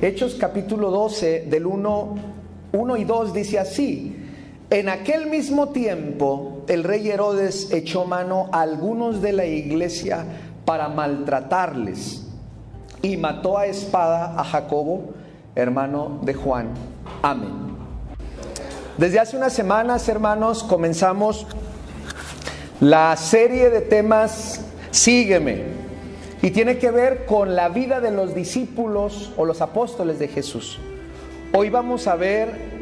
Hechos capítulo 12 del 1, 1 y 2 dice así. En aquel mismo tiempo el rey Herodes echó mano a algunos de la iglesia para maltratarles y mató a espada a Jacobo, hermano de Juan. Amén. Desde hace unas semanas, hermanos, comenzamos la serie de temas Sígueme y tiene que ver con la vida de los discípulos o los apóstoles de Jesús. Hoy vamos a ver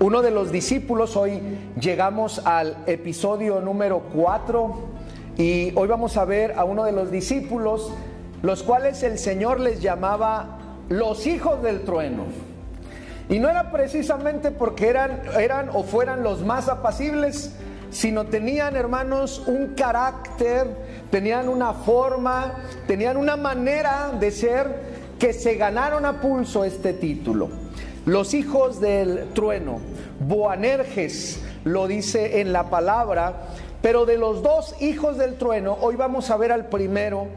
uno de los discípulos, hoy llegamos al episodio número 4 y hoy vamos a ver a uno de los discípulos, los cuales el Señor les llamaba los hijos del trueno. Y no era precisamente porque eran, eran o fueran los más apacibles, sino tenían, hermanos, un carácter, tenían una forma, tenían una manera de ser que se ganaron a pulso este título. Los hijos del trueno, Boanerges lo dice en la palabra, pero de los dos hijos del trueno, hoy vamos a ver al primero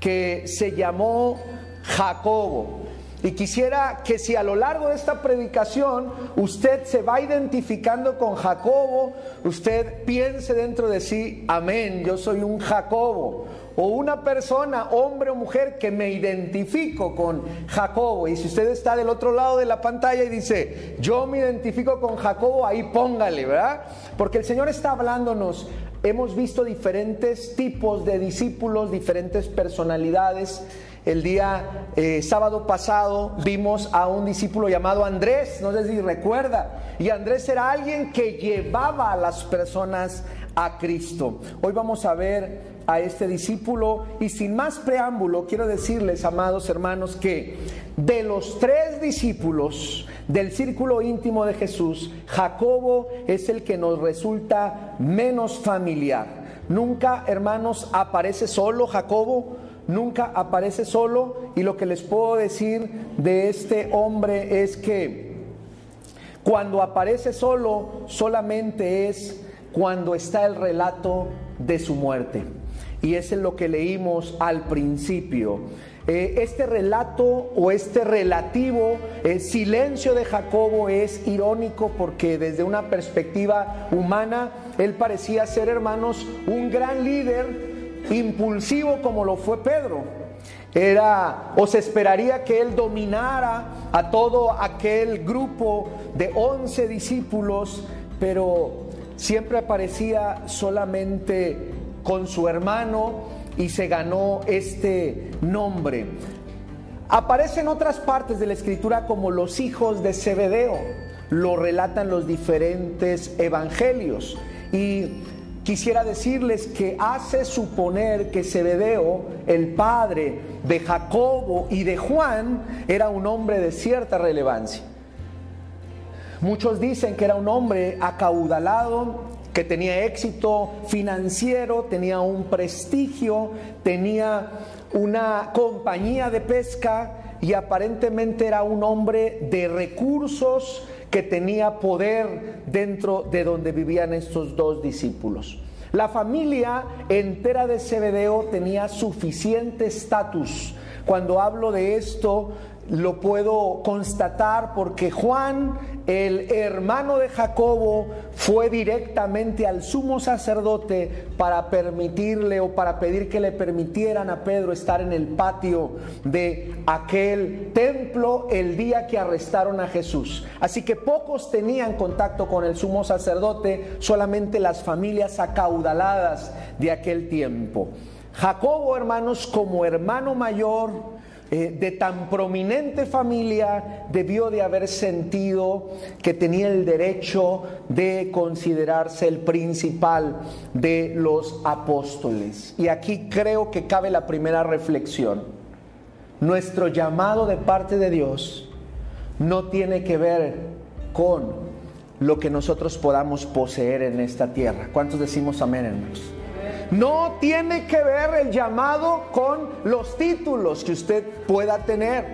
que se llamó Jacobo. Y quisiera que si a lo largo de esta predicación usted se va identificando con Jacobo, usted piense dentro de sí, amén, yo soy un Jacobo o una persona, hombre o mujer, que me identifico con Jacobo. Y si usted está del otro lado de la pantalla y dice, yo me identifico con Jacobo, ahí póngale, ¿verdad? Porque el Señor está hablándonos. Hemos visto diferentes tipos de discípulos, diferentes personalidades. El día eh, sábado pasado vimos a un discípulo llamado Andrés, no sé si recuerda, y Andrés era alguien que llevaba a las personas a Cristo. Hoy vamos a ver a este discípulo y sin más preámbulo quiero decirles, amados hermanos, que de los tres discípulos del círculo íntimo de Jesús, Jacobo es el que nos resulta menos familiar. Nunca, hermanos, aparece solo Jacobo, nunca aparece solo y lo que les puedo decir de este hombre es que cuando aparece solo solamente es cuando está el relato de su muerte y es en lo que leímos al principio. Eh, este relato o este relativo eh, silencio de Jacobo es irónico porque desde una perspectiva humana él parecía ser, hermanos, un gran líder impulsivo como lo fue Pedro. Era o se esperaría que él dominara a todo aquel grupo de once discípulos, pero siempre aparecía solamente con su hermano y se ganó este nombre. Aparece en otras partes de la escritura como los hijos de Zebedeo, lo relatan los diferentes evangelios. Y quisiera decirles que hace suponer que Zebedeo, el padre de Jacobo y de Juan, era un hombre de cierta relevancia. Muchos dicen que era un hombre acaudalado, que tenía éxito financiero, tenía un prestigio, tenía una compañía de pesca y aparentemente era un hombre de recursos que tenía poder dentro de donde vivían estos dos discípulos. La familia entera de Zebedeo tenía suficiente estatus. Cuando hablo de esto, lo puedo constatar porque Juan, el hermano de Jacobo, fue directamente al sumo sacerdote para permitirle o para pedir que le permitieran a Pedro estar en el patio de aquel templo el día que arrestaron a Jesús. Así que pocos tenían contacto con el sumo sacerdote, solamente las familias acaudaladas de aquel tiempo. Jacobo, hermanos, como hermano mayor, eh, de tan prominente familia debió de haber sentido que tenía el derecho de considerarse el principal de los apóstoles. Y aquí creo que cabe la primera reflexión. Nuestro llamado de parte de Dios no tiene que ver con lo que nosotros podamos poseer en esta tierra. ¿Cuántos decimos amén, hermanos? No tiene que ver el llamado con los títulos que usted pueda tener,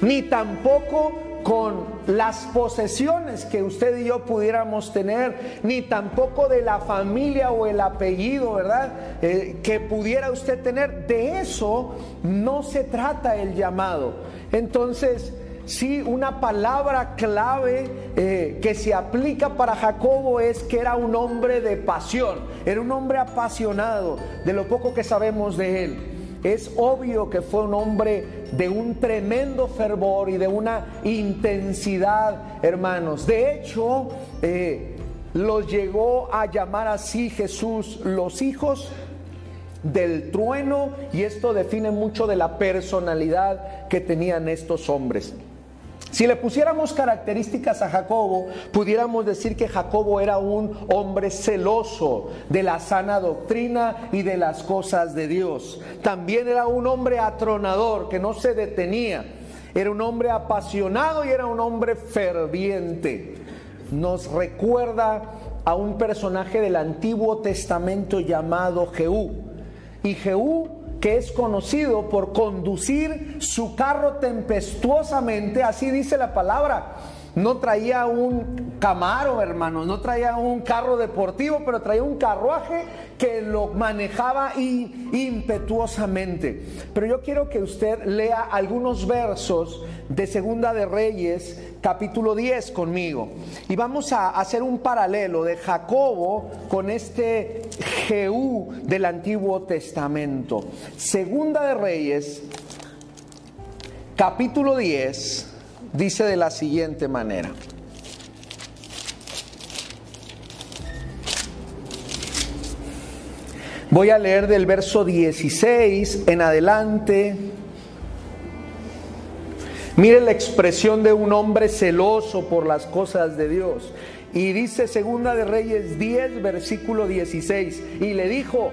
ni tampoco con las posesiones que usted y yo pudiéramos tener, ni tampoco de la familia o el apellido, ¿verdad? Eh, que pudiera usted tener. De eso no se trata el llamado. Entonces, sí, una palabra clave eh, que se aplica para Jacobo es que era un hombre de pasión, era un hombre apasionado, de lo poco que sabemos de él. Es obvio que fue un hombre de un tremendo fervor y de una intensidad, hermanos. De hecho, eh, los llegó a llamar así Jesús los hijos del trueno y esto define mucho de la personalidad que tenían estos hombres. Si le pusiéramos características a Jacobo, pudiéramos decir que Jacobo era un hombre celoso de la sana doctrina y de las cosas de Dios. También era un hombre atronador que no se detenía. Era un hombre apasionado y era un hombre ferviente. Nos recuerda a un personaje del Antiguo Testamento llamado Jehú. Y Jehú que es conocido por conducir su carro tempestuosamente, así dice la palabra. No traía un camaro, hermanos, no traía un carro deportivo, pero traía un carruaje que lo manejaba impetuosamente. Pero yo quiero que usted lea algunos versos de Segunda de Reyes, capítulo 10 conmigo. Y vamos a hacer un paralelo de Jacobo con este Jehú del Antiguo Testamento. Segunda de Reyes, capítulo 10 dice de la siguiente manera. Voy a leer del verso 16 en adelante. Mire la expresión de un hombre celoso por las cosas de Dios. Y dice Segunda de Reyes 10, versículo 16. Y le dijo,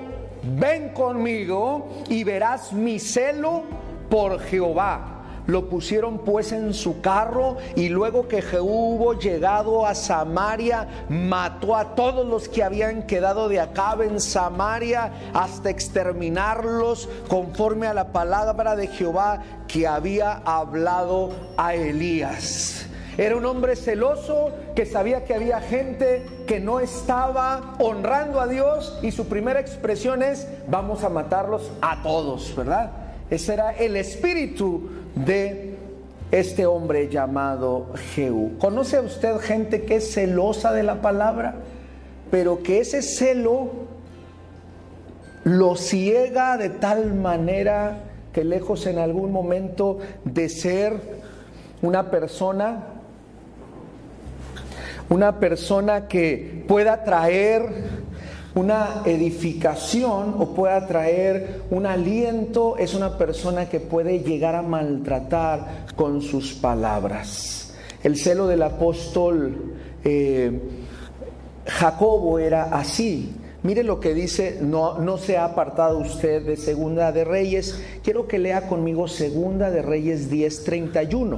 ven conmigo y verás mi celo por Jehová lo pusieron pues en su carro y luego que Jehú llegado a Samaria, mató a todos los que habían quedado de acá en Samaria hasta exterminarlos conforme a la palabra de Jehová que había hablado a Elías. Era un hombre celoso que sabía que había gente que no estaba honrando a Dios y su primera expresión es vamos a matarlos a todos, ¿verdad? Ese era el espíritu de este hombre llamado Jehú. ¿Conoce usted gente que es celosa de la palabra, pero que ese celo lo ciega de tal manera que lejos en algún momento de ser una persona, una persona que pueda traer una edificación o pueda traer un aliento, es una persona que puede llegar a maltratar con sus palabras. El celo del apóstol eh, Jacobo era así. Mire lo que dice, no, no se ha apartado usted de Segunda de Reyes. Quiero que lea conmigo Segunda de Reyes 10:31.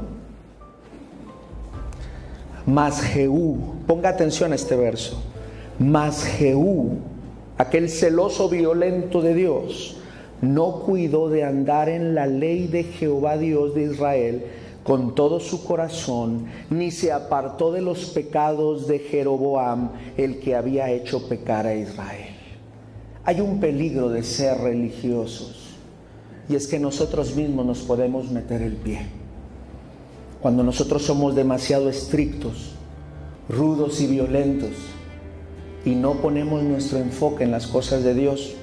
Mas Jehú, ponga atención a este verso. Mas Jehú, aquel celoso violento de Dios, no cuidó de andar en la ley de Jehová Dios de Israel con todo su corazón, ni se apartó de los pecados de Jeroboam, el que había hecho pecar a Israel. Hay un peligro de ser religiosos, y es que nosotros mismos nos podemos meter el pie. Cuando nosotros somos demasiado estrictos, rudos y violentos, y no ponemos nuestro enfoque en las cosas de Dios,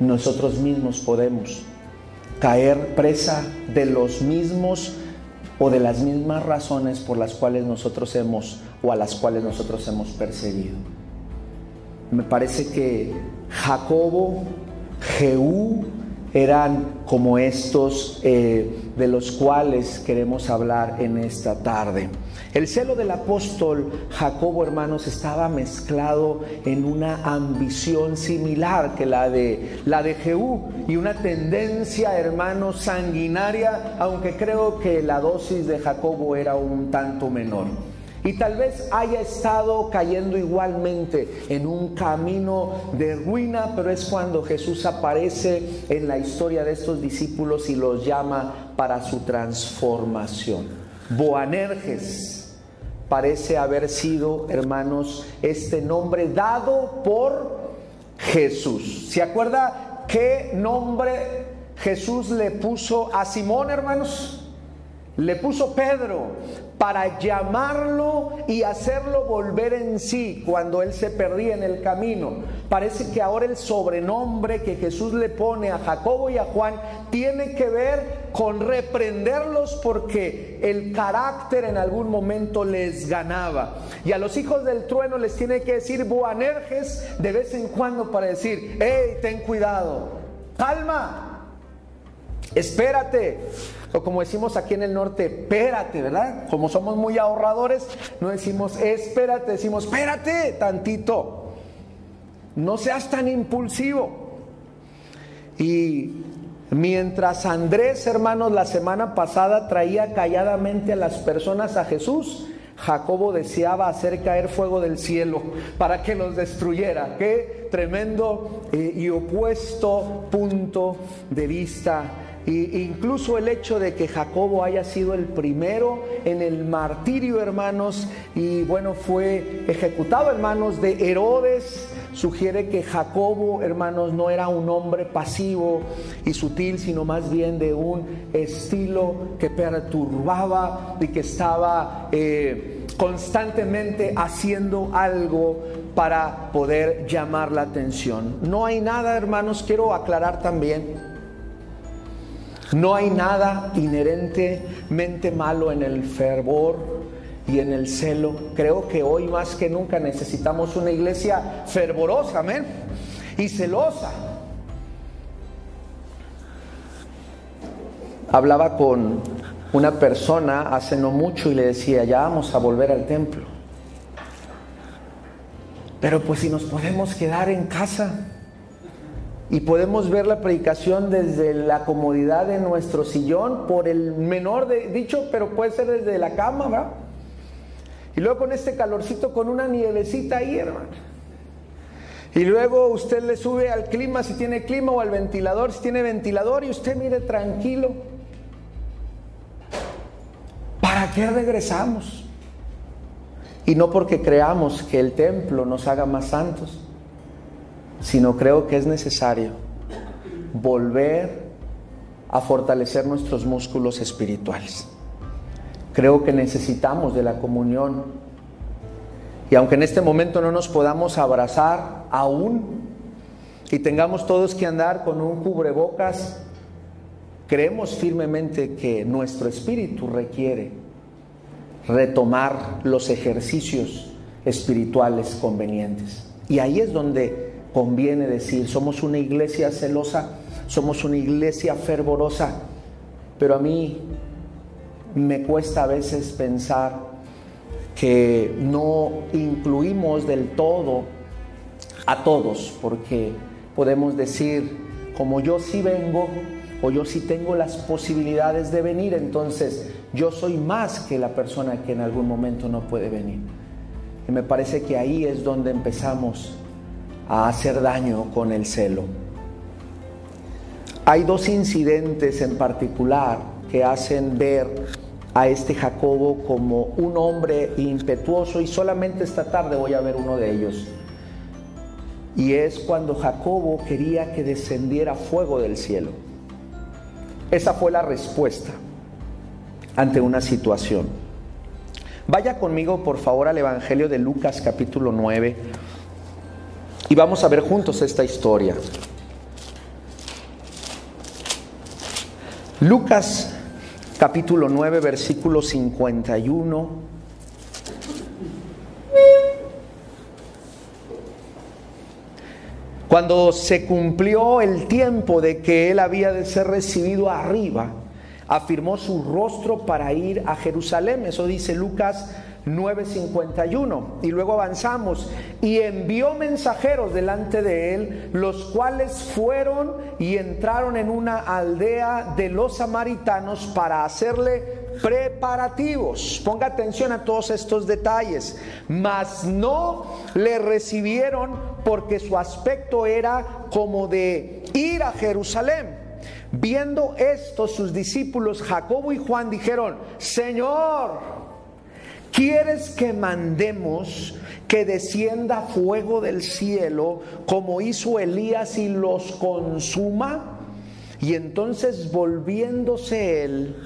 nosotros mismos podemos caer presa de los mismos o de las mismas razones por las cuales nosotros hemos o a las cuales nosotros hemos perseguido. Me parece que Jacobo, Jehú, eran como estos eh, de los cuales queremos hablar en esta tarde. El celo del apóstol Jacobo, hermanos, estaba mezclado en una ambición similar que la de la de Jehú y una tendencia, hermanos, sanguinaria, aunque creo que la dosis de Jacobo era un tanto menor. Y tal vez haya estado cayendo igualmente en un camino de ruina, pero es cuando Jesús aparece en la historia de estos discípulos y los llama para su transformación. Boanerges parece haber sido, hermanos, este nombre dado por Jesús. ¿Se acuerda qué nombre Jesús le puso a Simón, hermanos? Le puso Pedro para llamarlo y hacerlo volver en sí cuando él se perdía en el camino. Parece que ahora el sobrenombre que Jesús le pone a Jacobo y a Juan tiene que ver con reprenderlos porque el carácter en algún momento les ganaba. Y a los hijos del trueno les tiene que decir Boanerges de vez en cuando para decir, hey, ten cuidado, calma, espérate o como decimos aquí en el norte, espérate, ¿verdad? Como somos muy ahorradores, no decimos espérate, decimos espérate tantito. No seas tan impulsivo. Y mientras Andrés, hermanos, la semana pasada traía calladamente a las personas a Jesús, Jacobo deseaba hacer caer fuego del cielo para que los destruyera. Qué tremendo eh, y opuesto punto de vista incluso el hecho de que Jacobo haya sido el primero en el martirio, hermanos, y bueno, fue ejecutado en manos de Herodes, sugiere que Jacobo, hermanos, no era un hombre pasivo y sutil, sino más bien de un estilo que perturbaba y que estaba eh, constantemente haciendo algo para poder llamar la atención. No hay nada, hermanos, quiero aclarar también no hay nada inherentemente malo en el fervor y en el celo. Creo que hoy más que nunca necesitamos una iglesia fervorosa, amén, y celosa. Hablaba con una persona hace no mucho y le decía, ya vamos a volver al templo. Pero pues si nos podemos quedar en casa, y podemos ver la predicación desde la comodidad de nuestro sillón, por el menor de, dicho, pero puede ser desde la cama, ¿verdad? Y luego con este calorcito, con una nievecita ahí, hermano. Y luego usted le sube al clima si tiene clima o al ventilador si tiene ventilador y usted mire tranquilo. ¿Para qué regresamos? Y no porque creamos que el templo nos haga más santos sino creo que es necesario volver a fortalecer nuestros músculos espirituales. Creo que necesitamos de la comunión. Y aunque en este momento no nos podamos abrazar aún y tengamos todos que andar con un cubrebocas, creemos firmemente que nuestro espíritu requiere retomar los ejercicios espirituales convenientes. Y ahí es donde conviene decir, somos una iglesia celosa, somos una iglesia fervorosa, pero a mí me cuesta a veces pensar que no incluimos del todo a todos, porque podemos decir, como yo sí vengo o yo sí tengo las posibilidades de venir, entonces yo soy más que la persona que en algún momento no puede venir. Y me parece que ahí es donde empezamos a hacer daño con el celo. Hay dos incidentes en particular que hacen ver a este Jacobo como un hombre impetuoso y solamente esta tarde voy a ver uno de ellos. Y es cuando Jacobo quería que descendiera fuego del cielo. Esa fue la respuesta ante una situación. Vaya conmigo por favor al Evangelio de Lucas capítulo 9 y vamos a ver juntos esta historia. Lucas capítulo 9, versículo 51. Cuando se cumplió el tiempo de que él había de ser recibido arriba, afirmó su rostro para ir a Jerusalén. Eso dice Lucas 9:51. Y luego avanzamos. Y envió mensajeros delante de él, los cuales fueron y entraron en una aldea de los samaritanos para hacerle preparativos. Ponga atención a todos estos detalles. Mas no le recibieron porque su aspecto era como de ir a Jerusalén. Viendo esto, sus discípulos Jacobo y Juan dijeron, Señor, ¿Quieres que mandemos que descienda fuego del cielo como hizo Elías y los consuma? Y entonces volviéndose él,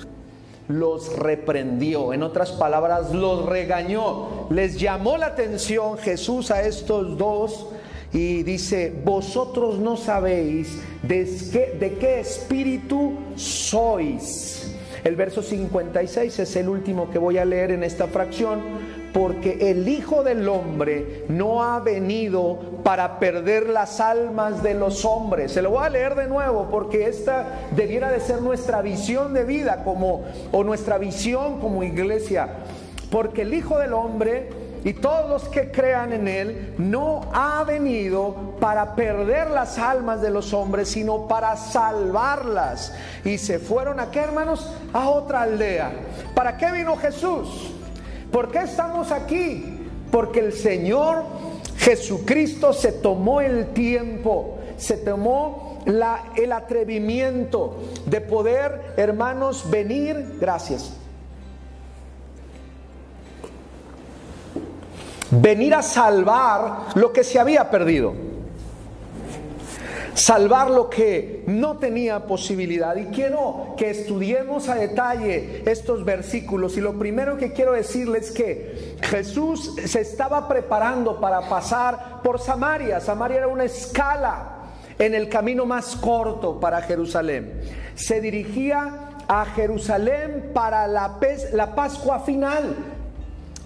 los reprendió. En otras palabras, los regañó. Les llamó la atención Jesús a estos dos y dice, vosotros no sabéis de qué, de qué espíritu sois. El verso 56 es el último que voy a leer en esta fracción, porque el Hijo del Hombre no ha venido para perder las almas de los hombres. Se lo voy a leer de nuevo, porque esta debiera de ser nuestra visión de vida como o nuestra visión como iglesia. Porque el Hijo del Hombre y todos los que crean en Él no ha venido para perder las almas de los hombres, sino para salvarlas. Y se fueron a qué, hermanos? A otra aldea. ¿Para qué vino Jesús? ¿Por qué estamos aquí? Porque el Señor Jesucristo se tomó el tiempo, se tomó el atrevimiento de poder, hermanos, venir, gracias, venir a salvar lo que se había perdido. Salvar lo que no tenía posibilidad. Y quiero que estudiemos a detalle estos versículos. Y lo primero que quiero decirles es que Jesús se estaba preparando para pasar por Samaria. Samaria era una escala en el camino más corto para Jerusalén. Se dirigía a Jerusalén para la, Pascua final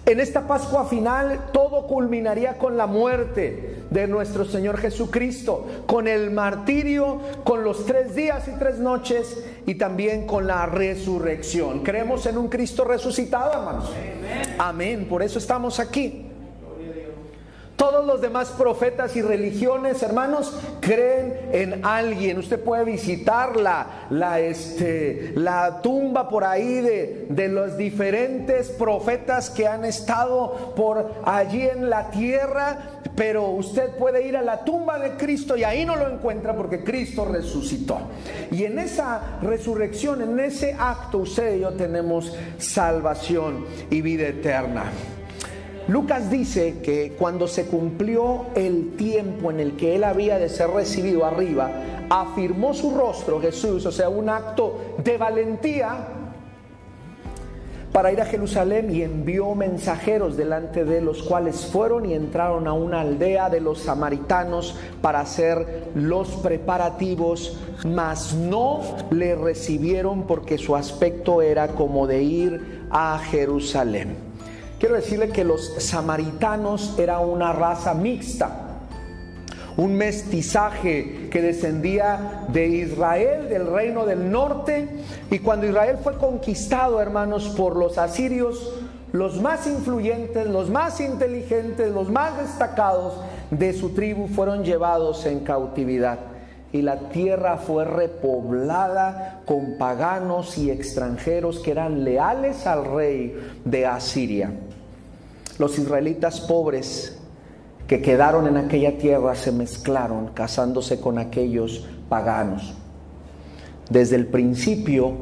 en esta Pascua final todo culminaría con la muerte de nuestro Señor Jesucristo, con el martirio, con los tres días y tres noches y también con la resurrección. Creemos en un Cristo resucitado, hermanos. Amén. Por eso estamos aquí. Todos los demás profetas y religiones, hermanos, creen en alguien. Usted puede visitar la, la, este, la tumba por ahí de, de los diferentes profetas que han estado por allí en la tierra, pero usted puede ir a la tumba de Cristo y ahí no lo encuentra porque Cristo resucitó. Y en esa resurrección, en ese acto, usted y yo tenemos salvación y vida eterna. Lucas dice que cuando se cumplió el tiempo en el que él había de ser recibido arriba, afirmó su rostro Jesús, o sea, un acto de valentía para ir a Jerusalén y envió mensajeros delante de los cuales fueron y entraron a una aldea de los samaritanos para hacer los preparativos, mas no le recibieron porque su aspecto era como de ir a Jerusalén. Quiero decirle que los samaritanos era una raza mixta, un mestizaje que descendía de Israel, del reino del norte, y cuando Israel fue conquistado, hermanos, por los asirios, los más influyentes, los más inteligentes, los más destacados de su tribu fueron llevados en cautividad. Y la tierra fue repoblada con paganos y extranjeros que eran leales al rey de Asiria. Los israelitas pobres que quedaron en aquella tierra se mezclaron casándose con aquellos paganos. Desde el principio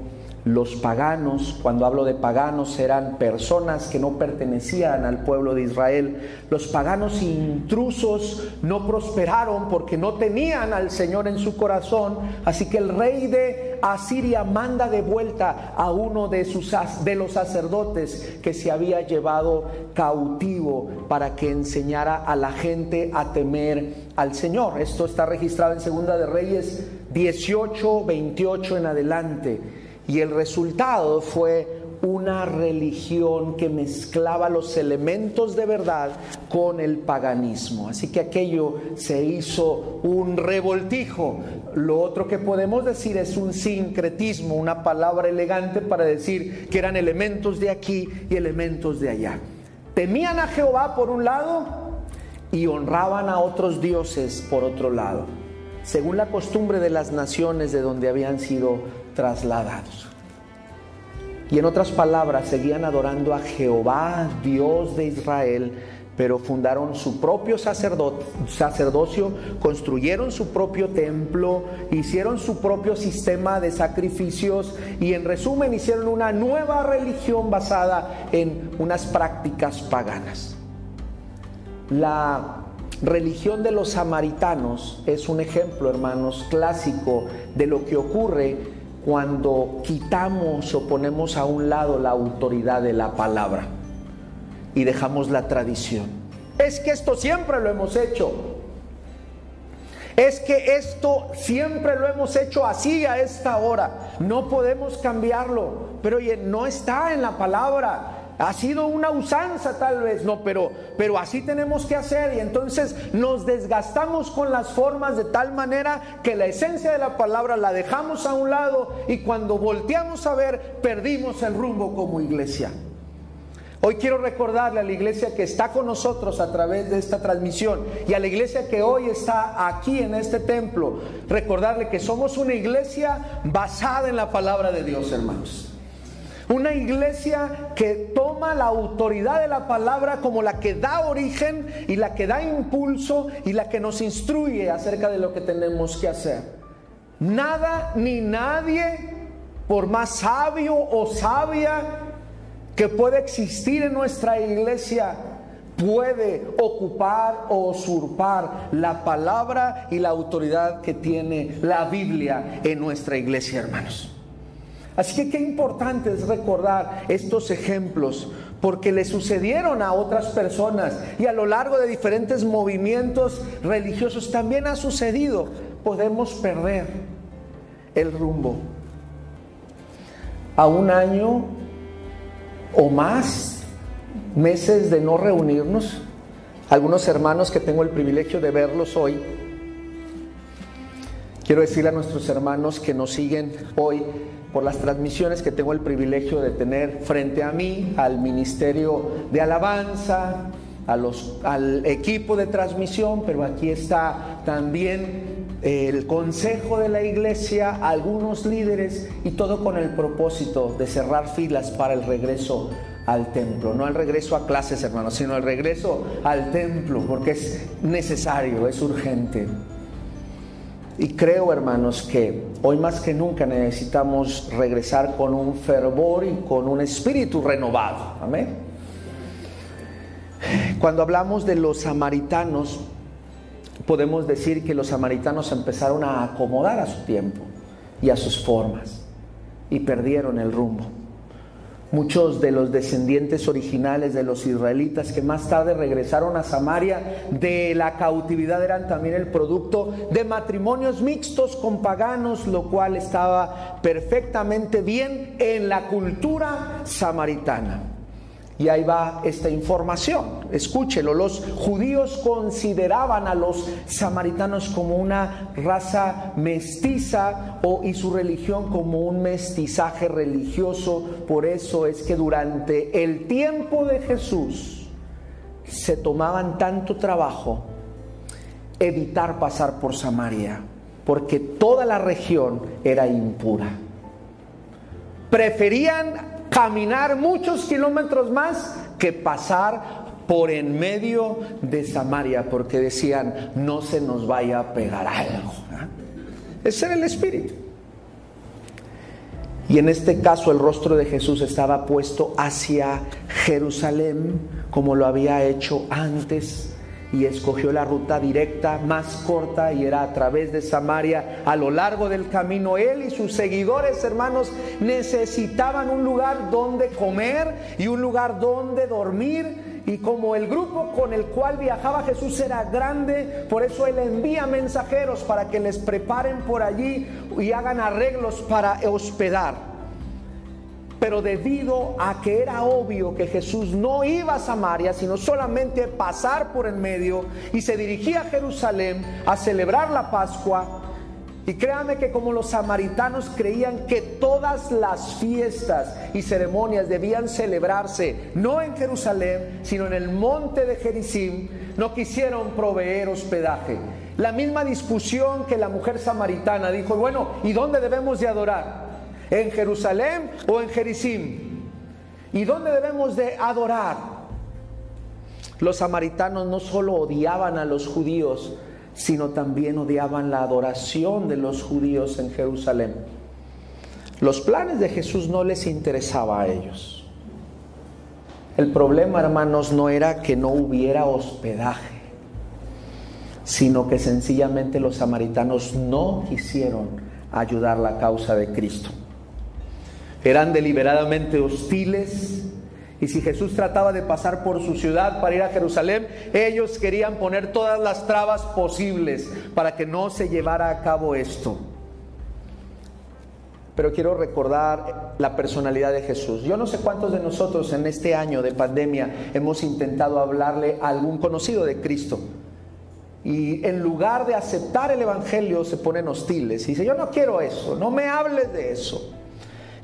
los paganos, cuando hablo de paganos, eran personas que no pertenecían al pueblo de Israel. Los paganos intrusos no prosperaron porque no tenían al Señor en su corazón. Así que el rey de Asiria manda de vuelta a uno de, sus, de los sacerdotes que se había llevado cautivo para que enseñara a la gente a temer al Señor. Esto está registrado en Segunda de Reyes 18, 28 en adelante. Y el resultado fue una religión que mezclaba los elementos de verdad con el paganismo. Así que aquello se hizo un revoltijo. Lo otro que podemos decir es un sincretismo, una palabra elegante para decir que eran elementos de aquí y elementos de allá. Temían a Jehová por un lado y honraban a otros dioses por otro lado, según la costumbre de las naciones de donde habían sido trasladados. Y en otras palabras, seguían adorando a Jehová, Dios de Israel, pero fundaron su propio sacerdocio, construyeron su propio templo, hicieron su propio sistema de sacrificios y en resumen hicieron una nueva religión basada en unas prácticas paganas. La religión de los samaritanos es un ejemplo, hermanos, clásico de lo que ocurre cuando quitamos o ponemos a un lado la autoridad de la palabra y dejamos la tradición. Es que esto siempre lo hemos hecho. Es que esto siempre lo hemos hecho así a esta hora. No podemos cambiarlo. Pero oye, no está en la palabra. Ha sido una usanza tal vez, no, pero, pero así tenemos que hacer y entonces nos desgastamos con las formas de tal manera que la esencia de la palabra la dejamos a un lado y cuando volteamos a ver perdimos el rumbo como iglesia. Hoy quiero recordarle a la iglesia que está con nosotros a través de esta transmisión y a la iglesia que hoy está aquí en este templo, recordarle que somos una iglesia basada en la palabra de Dios, hermanos. Una iglesia que toma la autoridad de la palabra como la que da origen y la que da impulso y la que nos instruye acerca de lo que tenemos que hacer. Nada ni nadie, por más sabio o sabia que pueda existir en nuestra iglesia, puede ocupar o usurpar la palabra y la autoridad que tiene la Biblia en nuestra iglesia, hermanos. Así que qué importante es recordar estos ejemplos porque le sucedieron a otras personas y a lo largo de diferentes movimientos religiosos también ha sucedido. Podemos perder el rumbo. A un año o más meses de no reunirnos, algunos hermanos que tengo el privilegio de verlos hoy, quiero decirle a nuestros hermanos que nos siguen hoy por las transmisiones que tengo el privilegio de tener frente a mí, al Ministerio de Alabanza, al equipo de transmisión, pero aquí está también el consejo de la iglesia, algunos líderes y todo con el propósito de cerrar filas para el regreso al templo, no al regreso a clases hermanos, sino al regreso al templo, porque es necesario, es urgente. Y creo, hermanos, que hoy más que nunca necesitamos regresar con un fervor y con un espíritu renovado. Amén. Cuando hablamos de los samaritanos, podemos decir que los samaritanos empezaron a acomodar a su tiempo y a sus formas y perdieron el rumbo. Muchos de los descendientes originales de los israelitas que más tarde regresaron a Samaria de la cautividad eran también el producto de matrimonios mixtos con paganos, lo cual estaba perfectamente bien en la cultura samaritana. Y ahí va esta información. Escúchelo, los judíos consideraban a los samaritanos como una raza mestiza o, y su religión como un mestizaje religioso. Por eso es que durante el tiempo de Jesús se tomaban tanto trabajo evitar pasar por Samaria, porque toda la región era impura. Preferían caminar muchos kilómetros más que pasar por en medio de Samaria, porque decían, no se nos vaya a pegar algo. Ese era el espíritu. Y en este caso el rostro de Jesús estaba puesto hacia Jerusalén, como lo había hecho antes y escogió la ruta directa más corta y era a través de Samaria. A lo largo del camino, él y sus seguidores, hermanos, necesitaban un lugar donde comer y un lugar donde dormir. Y como el grupo con el cual viajaba Jesús era grande, por eso Él envía mensajeros para que les preparen por allí y hagan arreglos para hospedar. Pero debido a que era obvio que Jesús no iba a Samaria, sino solamente pasar por el medio y se dirigía a Jerusalén a celebrar la Pascua, y créame que como los samaritanos creían que todas las fiestas y ceremonias debían celebrarse no en Jerusalén, sino en el monte de Gerizim, no quisieron proveer hospedaje. La misma discusión que la mujer samaritana dijo, bueno, ¿y dónde debemos de adorar? ¿En Jerusalén o en Jericim? ¿Y dónde debemos de adorar? Los samaritanos no solo odiaban a los judíos, sino también odiaban la adoración de los judíos en Jerusalén. Los planes de Jesús no les interesaba a ellos. El problema, hermanos, no era que no hubiera hospedaje, sino que sencillamente los samaritanos no quisieron ayudar la causa de Cristo. Eran deliberadamente hostiles y si Jesús trataba de pasar por su ciudad para ir a Jerusalén, ellos querían poner todas las trabas posibles para que no se llevara a cabo esto. Pero quiero recordar la personalidad de Jesús. Yo no sé cuántos de nosotros en este año de pandemia hemos intentado hablarle a algún conocido de Cristo. Y en lugar de aceptar el Evangelio se ponen hostiles. Y dice, yo no quiero eso, no me hables de eso.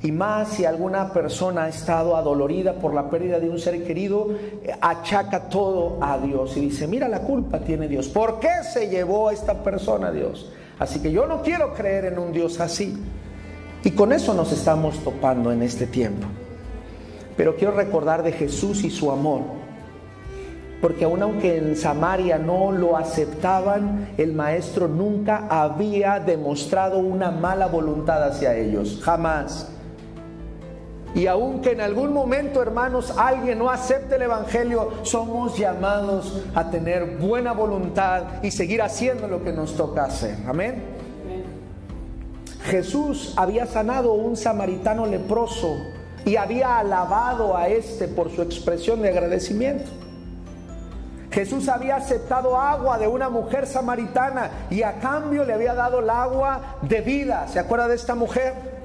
Y más si alguna persona ha estado adolorida por la pérdida de un ser querido, eh, achaca todo a Dios y dice, mira la culpa tiene Dios. ¿Por qué se llevó a esta persona Dios? Así que yo no quiero creer en un Dios así. Y con eso nos estamos topando en este tiempo. Pero quiero recordar de Jesús y su amor. Porque aun aunque en Samaria no lo aceptaban, el maestro nunca había demostrado una mala voluntad hacia ellos. Jamás. Y aunque en algún momento, hermanos, alguien no acepte el Evangelio, somos llamados a tener buena voluntad y seguir haciendo lo que nos toca hacer. Amén. Jesús había sanado a un samaritano leproso y había alabado a este por su expresión de agradecimiento. Jesús había aceptado agua de una mujer samaritana y a cambio le había dado el agua de vida. ¿Se acuerda de esta mujer?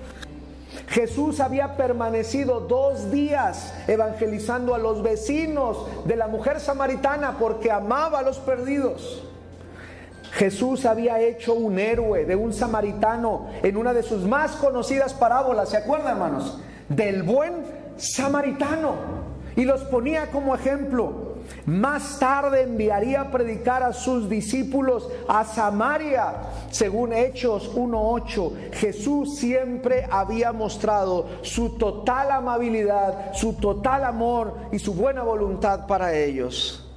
Jesús había permanecido dos días evangelizando a los vecinos de la mujer samaritana porque amaba a los perdidos. Jesús había hecho un héroe de un samaritano en una de sus más conocidas parábolas, ¿se acuerdan hermanos? Del buen samaritano. Y los ponía como ejemplo. Más tarde enviaría a predicar a sus discípulos a Samaria. Según Hechos 1.8, Jesús siempre había mostrado su total amabilidad, su total amor y su buena voluntad para ellos.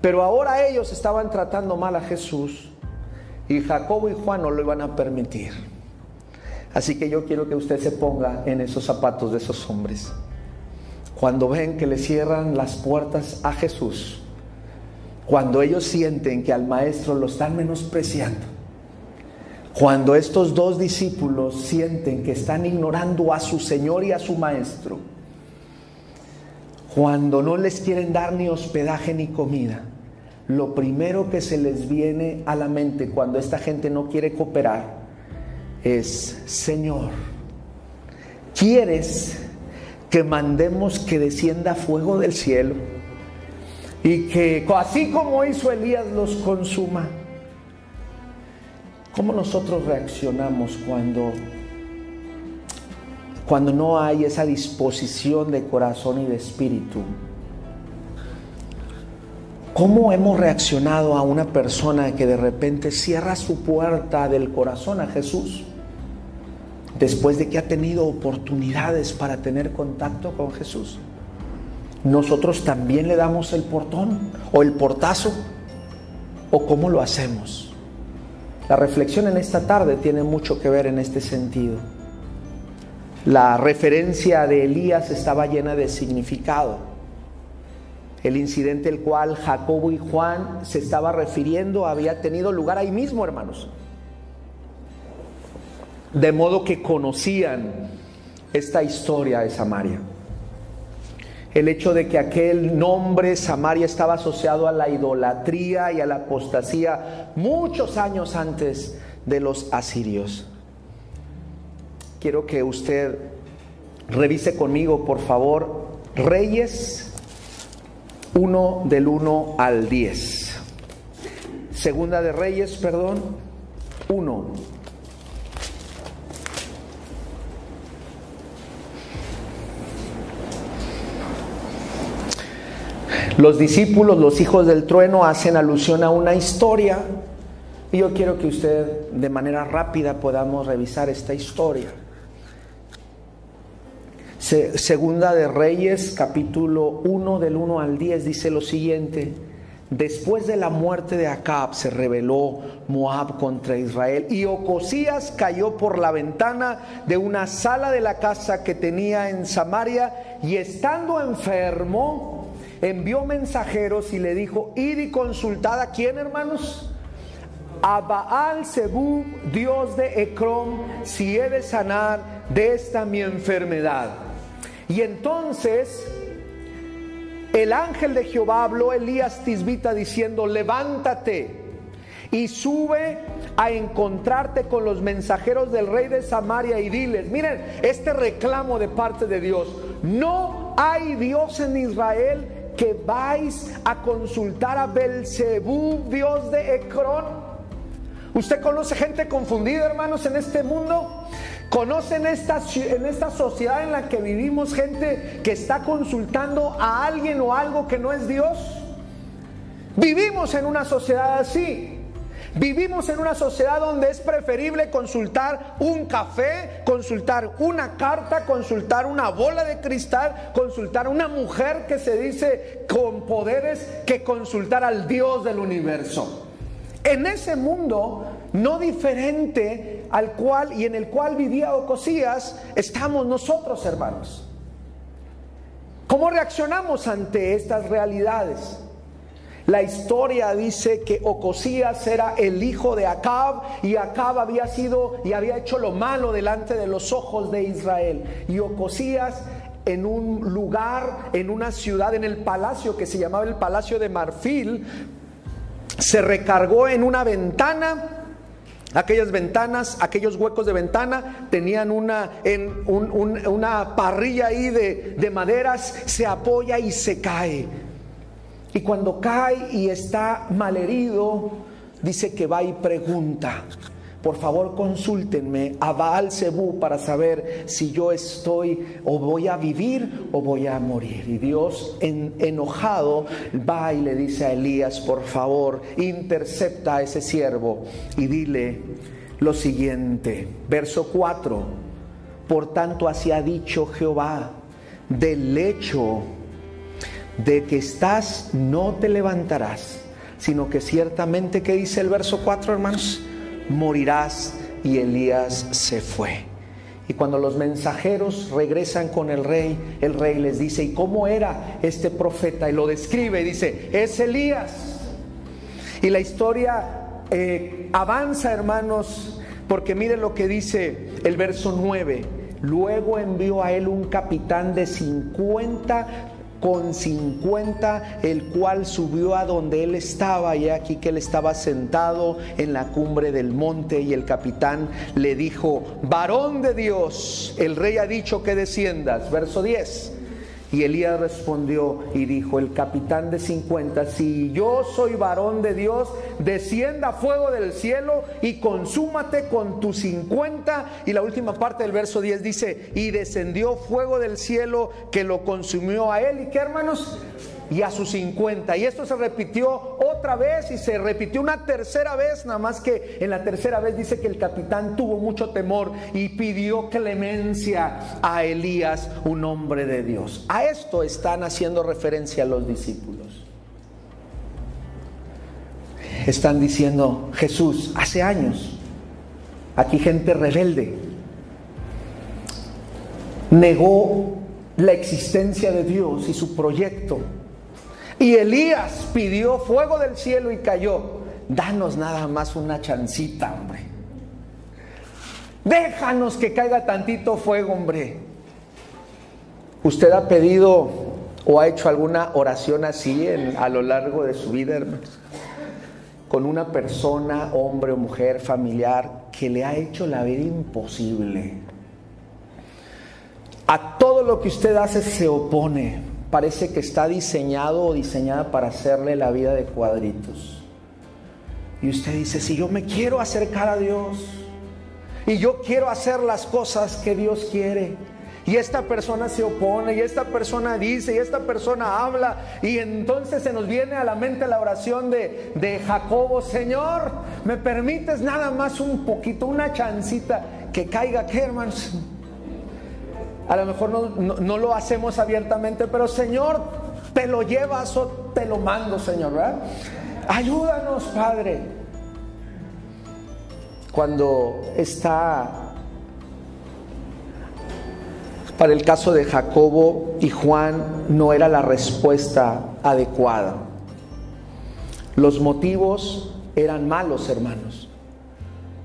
Pero ahora ellos estaban tratando mal a Jesús y Jacobo y Juan no lo iban a permitir. Así que yo quiero que usted se ponga en esos zapatos de esos hombres cuando ven que le cierran las puertas a Jesús, cuando ellos sienten que al maestro lo están menospreciando, cuando estos dos discípulos sienten que están ignorando a su Señor y a su maestro, cuando no les quieren dar ni hospedaje ni comida, lo primero que se les viene a la mente cuando esta gente no quiere cooperar es, Señor, ¿quieres que mandemos que descienda fuego del cielo y que así como hizo Elías los consuma. ¿Cómo nosotros reaccionamos cuando cuando no hay esa disposición de corazón y de espíritu? ¿Cómo hemos reaccionado a una persona que de repente cierra su puerta del corazón a Jesús? Después de que ha tenido oportunidades para tener contacto con Jesús. Nosotros también le damos el portón o el portazo o cómo lo hacemos. La reflexión en esta tarde tiene mucho que ver en este sentido. La referencia de Elías estaba llena de significado. El incidente el cual Jacobo y Juan se estaba refiriendo había tenido lugar ahí mismo, hermanos de modo que conocían esta historia de Samaria. El hecho de que aquel nombre Samaria estaba asociado a la idolatría y a la apostasía muchos años antes de los asirios. Quiero que usted revise conmigo, por favor, Reyes 1 del 1 al 10. Segunda de Reyes, perdón, 1 Los discípulos, los hijos del trueno, hacen alusión a una historia y yo quiero que usted de manera rápida podamos revisar esta historia. segunda de Reyes, capítulo 1 del 1 al 10, dice lo siguiente. Después de la muerte de Acab se rebeló Moab contra Israel y Ocosías cayó por la ventana de una sala de la casa que tenía en Samaria y estando enfermo envió mensajeros y le dijo, id y consultad a quién, hermanos? a Baal Zebub, Dios de Ecrón, si he de sanar de esta mi enfermedad. Y entonces el ángel de Jehová habló a Elías Tisbita diciendo, levántate y sube a encontrarte con los mensajeros del rey de Samaria y diles, miren, este reclamo de parte de Dios, no hay Dios en Israel que vais a consultar a Belcebú, Dios de Ecrón. ¿Usted conoce gente confundida, hermanos, en este mundo? ¿Conocen esta, en esta sociedad en la que vivimos gente que está consultando a alguien o algo que no es Dios? Vivimos en una sociedad así. Vivimos en una sociedad donde es preferible consultar un café, consultar una carta, consultar una bola de cristal, consultar una mujer que se dice con poderes que consultar al Dios del universo. En ese mundo no diferente al cual y en el cual vivía Ocosías, estamos nosotros, hermanos. ¿Cómo reaccionamos ante estas realidades? La historia dice que Ocosías era el hijo de Acab y Acab había sido y había hecho lo malo delante de los ojos de Israel. Y Ocosías en un lugar, en una ciudad, en el palacio que se llamaba el Palacio de Marfil, se recargó en una ventana Aquellas ventanas, aquellos huecos de ventana tenían una, en una parrilla ahí de maderas, se apoya y se cae. Y cuando cae y está malherido, dice que va y pregunta, por favor consúltenme a Baal Zebú para saber si yo estoy o voy a vivir o voy a morir. Y Dios enojado va y le dice a Elías, por favor, intercepta a ese siervo y dile lo siguiente, verso 4, por tanto así ha dicho Jehová, del lecho de que estás no te levantarás, sino que ciertamente, que dice el verso 4, hermanos? Morirás. Y Elías se fue. Y cuando los mensajeros regresan con el rey, el rey les dice, ¿y cómo era este profeta? Y lo describe y dice, es Elías. Y la historia eh, avanza, hermanos, porque mire lo que dice el verso 9. Luego envió a él un capitán de 50 con 50, el cual subió a donde él estaba, y aquí que él estaba sentado en la cumbre del monte, y el capitán le dijo, varón de Dios, el rey ha dicho que desciendas, verso 10. Y Elías respondió y dijo, el capitán de 50, si yo soy varón de Dios, descienda fuego del cielo y consúmate con tus 50. Y la última parte del verso 10 dice, y descendió fuego del cielo que lo consumió a él. ¿Y qué hermanos? Y a sus 50. Y esto se repitió otra vez y se repitió una tercera vez, nada más que en la tercera vez dice que el capitán tuvo mucho temor y pidió clemencia a Elías, un hombre de Dios. A esto están haciendo referencia los discípulos. Están diciendo, Jesús, hace años, aquí gente rebelde, negó la existencia de Dios y su proyecto y Elías pidió fuego del cielo y cayó. Danos nada más una chancita, hombre. Déjanos que caiga tantito fuego, hombre. ¿Usted ha pedido o ha hecho alguna oración así a lo largo de su vida, hermanos? Con una persona, hombre o mujer, familiar, que le ha hecho la vida imposible. A todo lo que usted hace se opone parece que está diseñado o diseñada para hacerle la vida de cuadritos. Y usted dice, si yo me quiero acercar a Dios y yo quiero hacer las cosas que Dios quiere, y esta persona se opone, y esta persona dice, y esta persona habla, y entonces se nos viene a la mente la oración de, de Jacobo, Señor, ¿me permites nada más un poquito, una chancita que caiga, ¿qué hermanos? A lo mejor no, lo hacemos abiertamente, pero Señor, te lo llevas o te lo mando, Señor, ¿verdad? Ayúdanos, Padre. Cuando está, para el caso de Jacobo y Juan, no era la respuesta adecuada. Los motivos eran malos hermanos,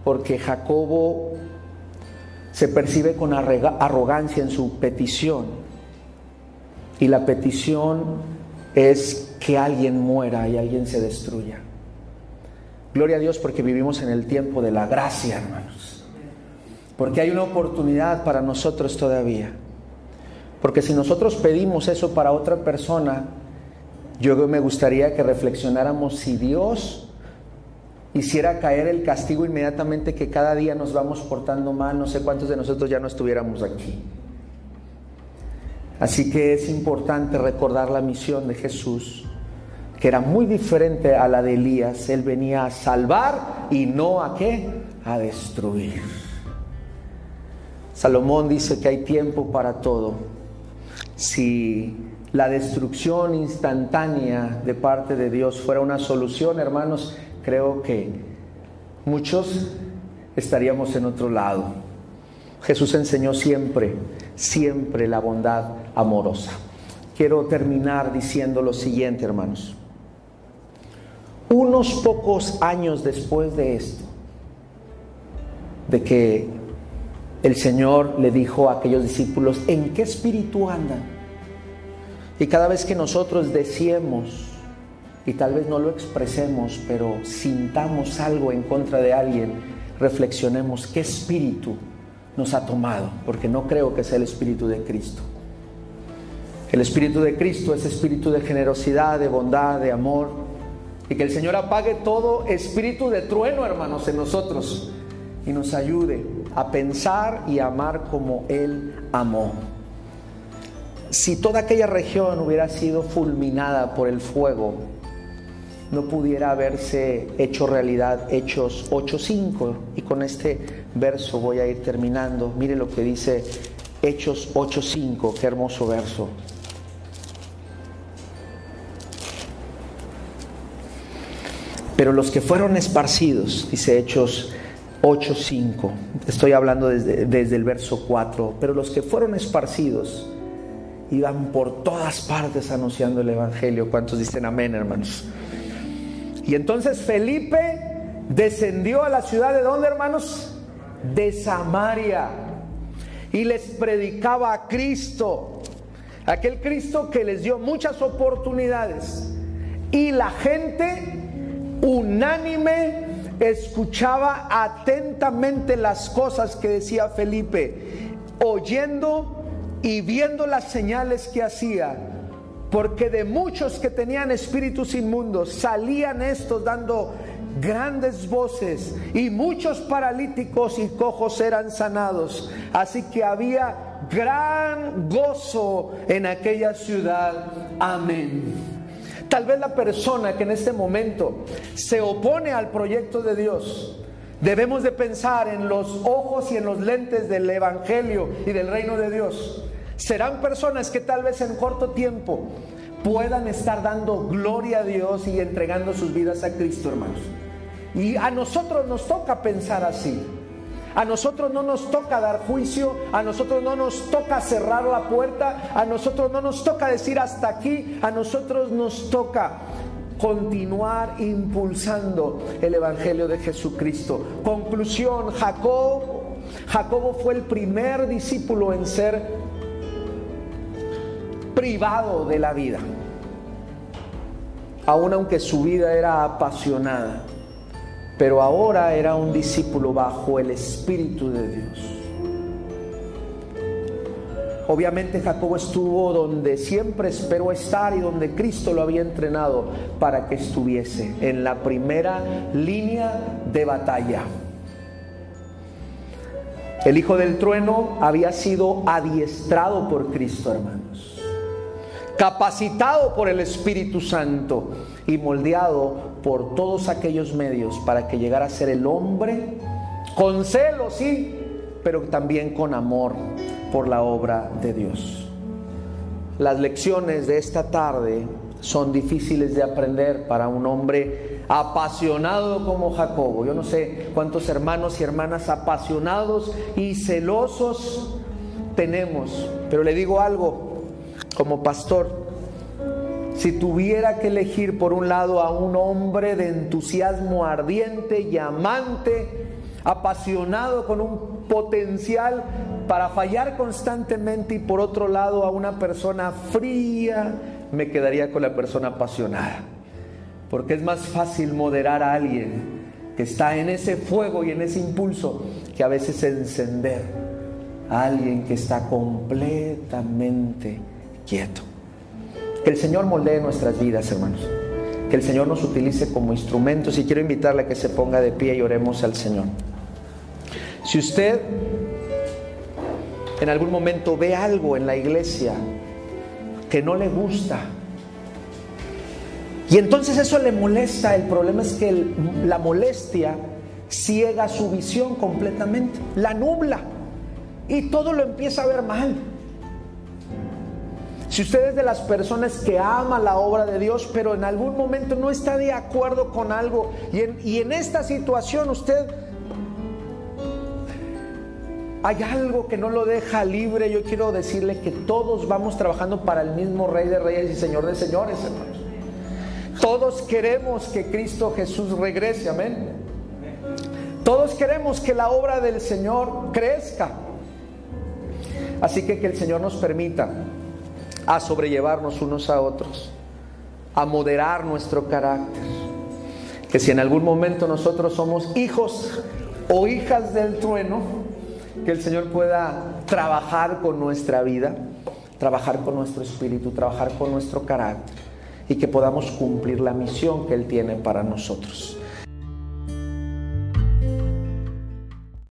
porque Jacobo se percibe con arrogancia en su petición. Y la petición es que alguien muera y alguien se destruya. Gloria a Dios porque vivimos en el tiempo de la gracia, hermanos. Porque hay una oportunidad para nosotros todavía. Porque si nosotros pedimos eso para otra persona, yo me gustaría que reflexionáramos si Dios hiciera caer el castigo inmediatamente que cada día nos vamos portando mal, no sé cuántos de nosotros ya no estuviéramos aquí. Así que es importante recordar la misión de Jesús que era muy diferente a la de Elías. Él venía a salvar y no a qué? A destruir. Salomón dice que hay tiempo para todo. Si la destrucción instantánea de parte de Dios fuera una solución, hermanos, creo que muchos estaríamos en otro lado. Jesús enseñó siempre, siempre la bondad amorosa. Quiero terminar diciendo lo siguiente, hermanos. Unos pocos años después de esto, de que el Señor le dijo a aquellos discípulos, ¿en qué espíritu andan? Y cada vez que nosotros decíamos, y tal vez no lo expresemos, pero sintamos algo en contra de alguien, reflexionemos qué espíritu nos ha tomado, porque no creo que sea el espíritu de Cristo. El espíritu de Cristo es espíritu de generosidad, de bondad, de amor, y que el Señor apague todo espíritu de trueno, hermanos, en nosotros. Y nos ayude a pensar y amar como Él amó. Si toda aquella región hubiera sido fulminada por el fuego, no pudiera haberse hecho realidad Hechos 8.5. Y con este verso voy a ir terminando. Mire lo que dice Hechos 8.5, qué hermoso verso. Pero los que fueron esparcidos, dice Hechos 8:5, estoy hablando desde, desde el verso 4, pero los que fueron esparcidos iban por todas partes anunciando el Evangelio. ¿Cuántos dicen amén, hermanos? Y entonces Felipe descendió a la ciudad de dónde, hermanos? De Samaria. Y les predicaba a Cristo, aquel Cristo que les dio muchas oportunidades. Y la gente unánime escuchaba atentamente las cosas que decía Felipe, oyendo y viendo las señales que hacía, porque de muchos que tenían espíritus inmundos salían estos dando grandes voces y muchos paralíticos y cojos eran sanados. Así que había gran gozo en aquella ciudad. Amén. Tal vez la persona que en este momento se opone al proyecto de Dios, debemos de pensar en los ojos y en los lentes del Evangelio y del reino de Dios. Serán personas que tal vez en corto tiempo puedan estar dando gloria a Dios y entregando sus vidas a Cristo, hermanos. Y a nosotros nos toca pensar así. A nosotros no nos toca dar juicio, a nosotros no nos toca cerrar la puerta, a nosotros no nos toca decir hasta aquí, a nosotros nos toca continuar impulsando el Evangelio de Jesucristo. Conclusión, Jacob, Jacobo fue el primer discípulo en ser privado de la vida, aun aunque su vida era apasionada pero ahora era un discípulo bajo el Espíritu de Dios. Obviamente Jacobo estuvo donde siempre esperó estar y donde Cristo lo había entrenado para que estuviese, en la primera línea de batalla. El Hijo del Trueno había sido adiestrado por Cristo, hermanos, capacitado por el Espíritu Santo y moldeado por todos aquellos medios para que llegara a ser el hombre con celo, sí, pero también con amor por la obra de Dios. Las lecciones de esta tarde son difíciles de aprender para un hombre apasionado como Jacobo. Yo no sé cuántos hermanos y hermanas apasionados y celosos tenemos, pero le digo algo como pastor, si tuviera que elegir por un lado a un hombre de entusiasmo ardiente y amante, apasionado con un potencial para fallar constantemente y por otro lado a una persona fría, me quedaría con la persona apasionada. Porque es más fácil moderar a alguien que está en ese fuego y en ese impulso que a veces encender a alguien que está completamente quieto. Que el Señor moldee nuestras vidas, hermanos. Que el Señor nos utilice como instrumentos y quiero invitarle a que se ponga de pie y oremos al Señor. Si usted en algún momento ve algo en la iglesia que no le gusta, y entonces eso le molesta, el problema es que la molestia ciega su visión completamente, la nubla y todo lo empieza a ver mal. Si usted es de las personas que ama la obra de Dios, pero en algún momento no está de acuerdo con algo, y en, esta situación usted hay algo que no lo deja libre, yo quiero decirle que todos vamos trabajando para el mismo Rey de Reyes y Señor de Señores, hermanos. Todos queremos que Cristo Jesús regrese, amén. Todos queremos que la obra del Señor crezca. Así que que el Señor nos permita a sobrellevarnos unos a otros, a moderar nuestro carácter. Que si en algún momento nosotros somos hijos o hijas del trueno, que el Señor pueda trabajar con nuestra vida, trabajar con nuestro espíritu, trabajar con nuestro carácter y que podamos cumplir la misión que Él tiene para nosotros.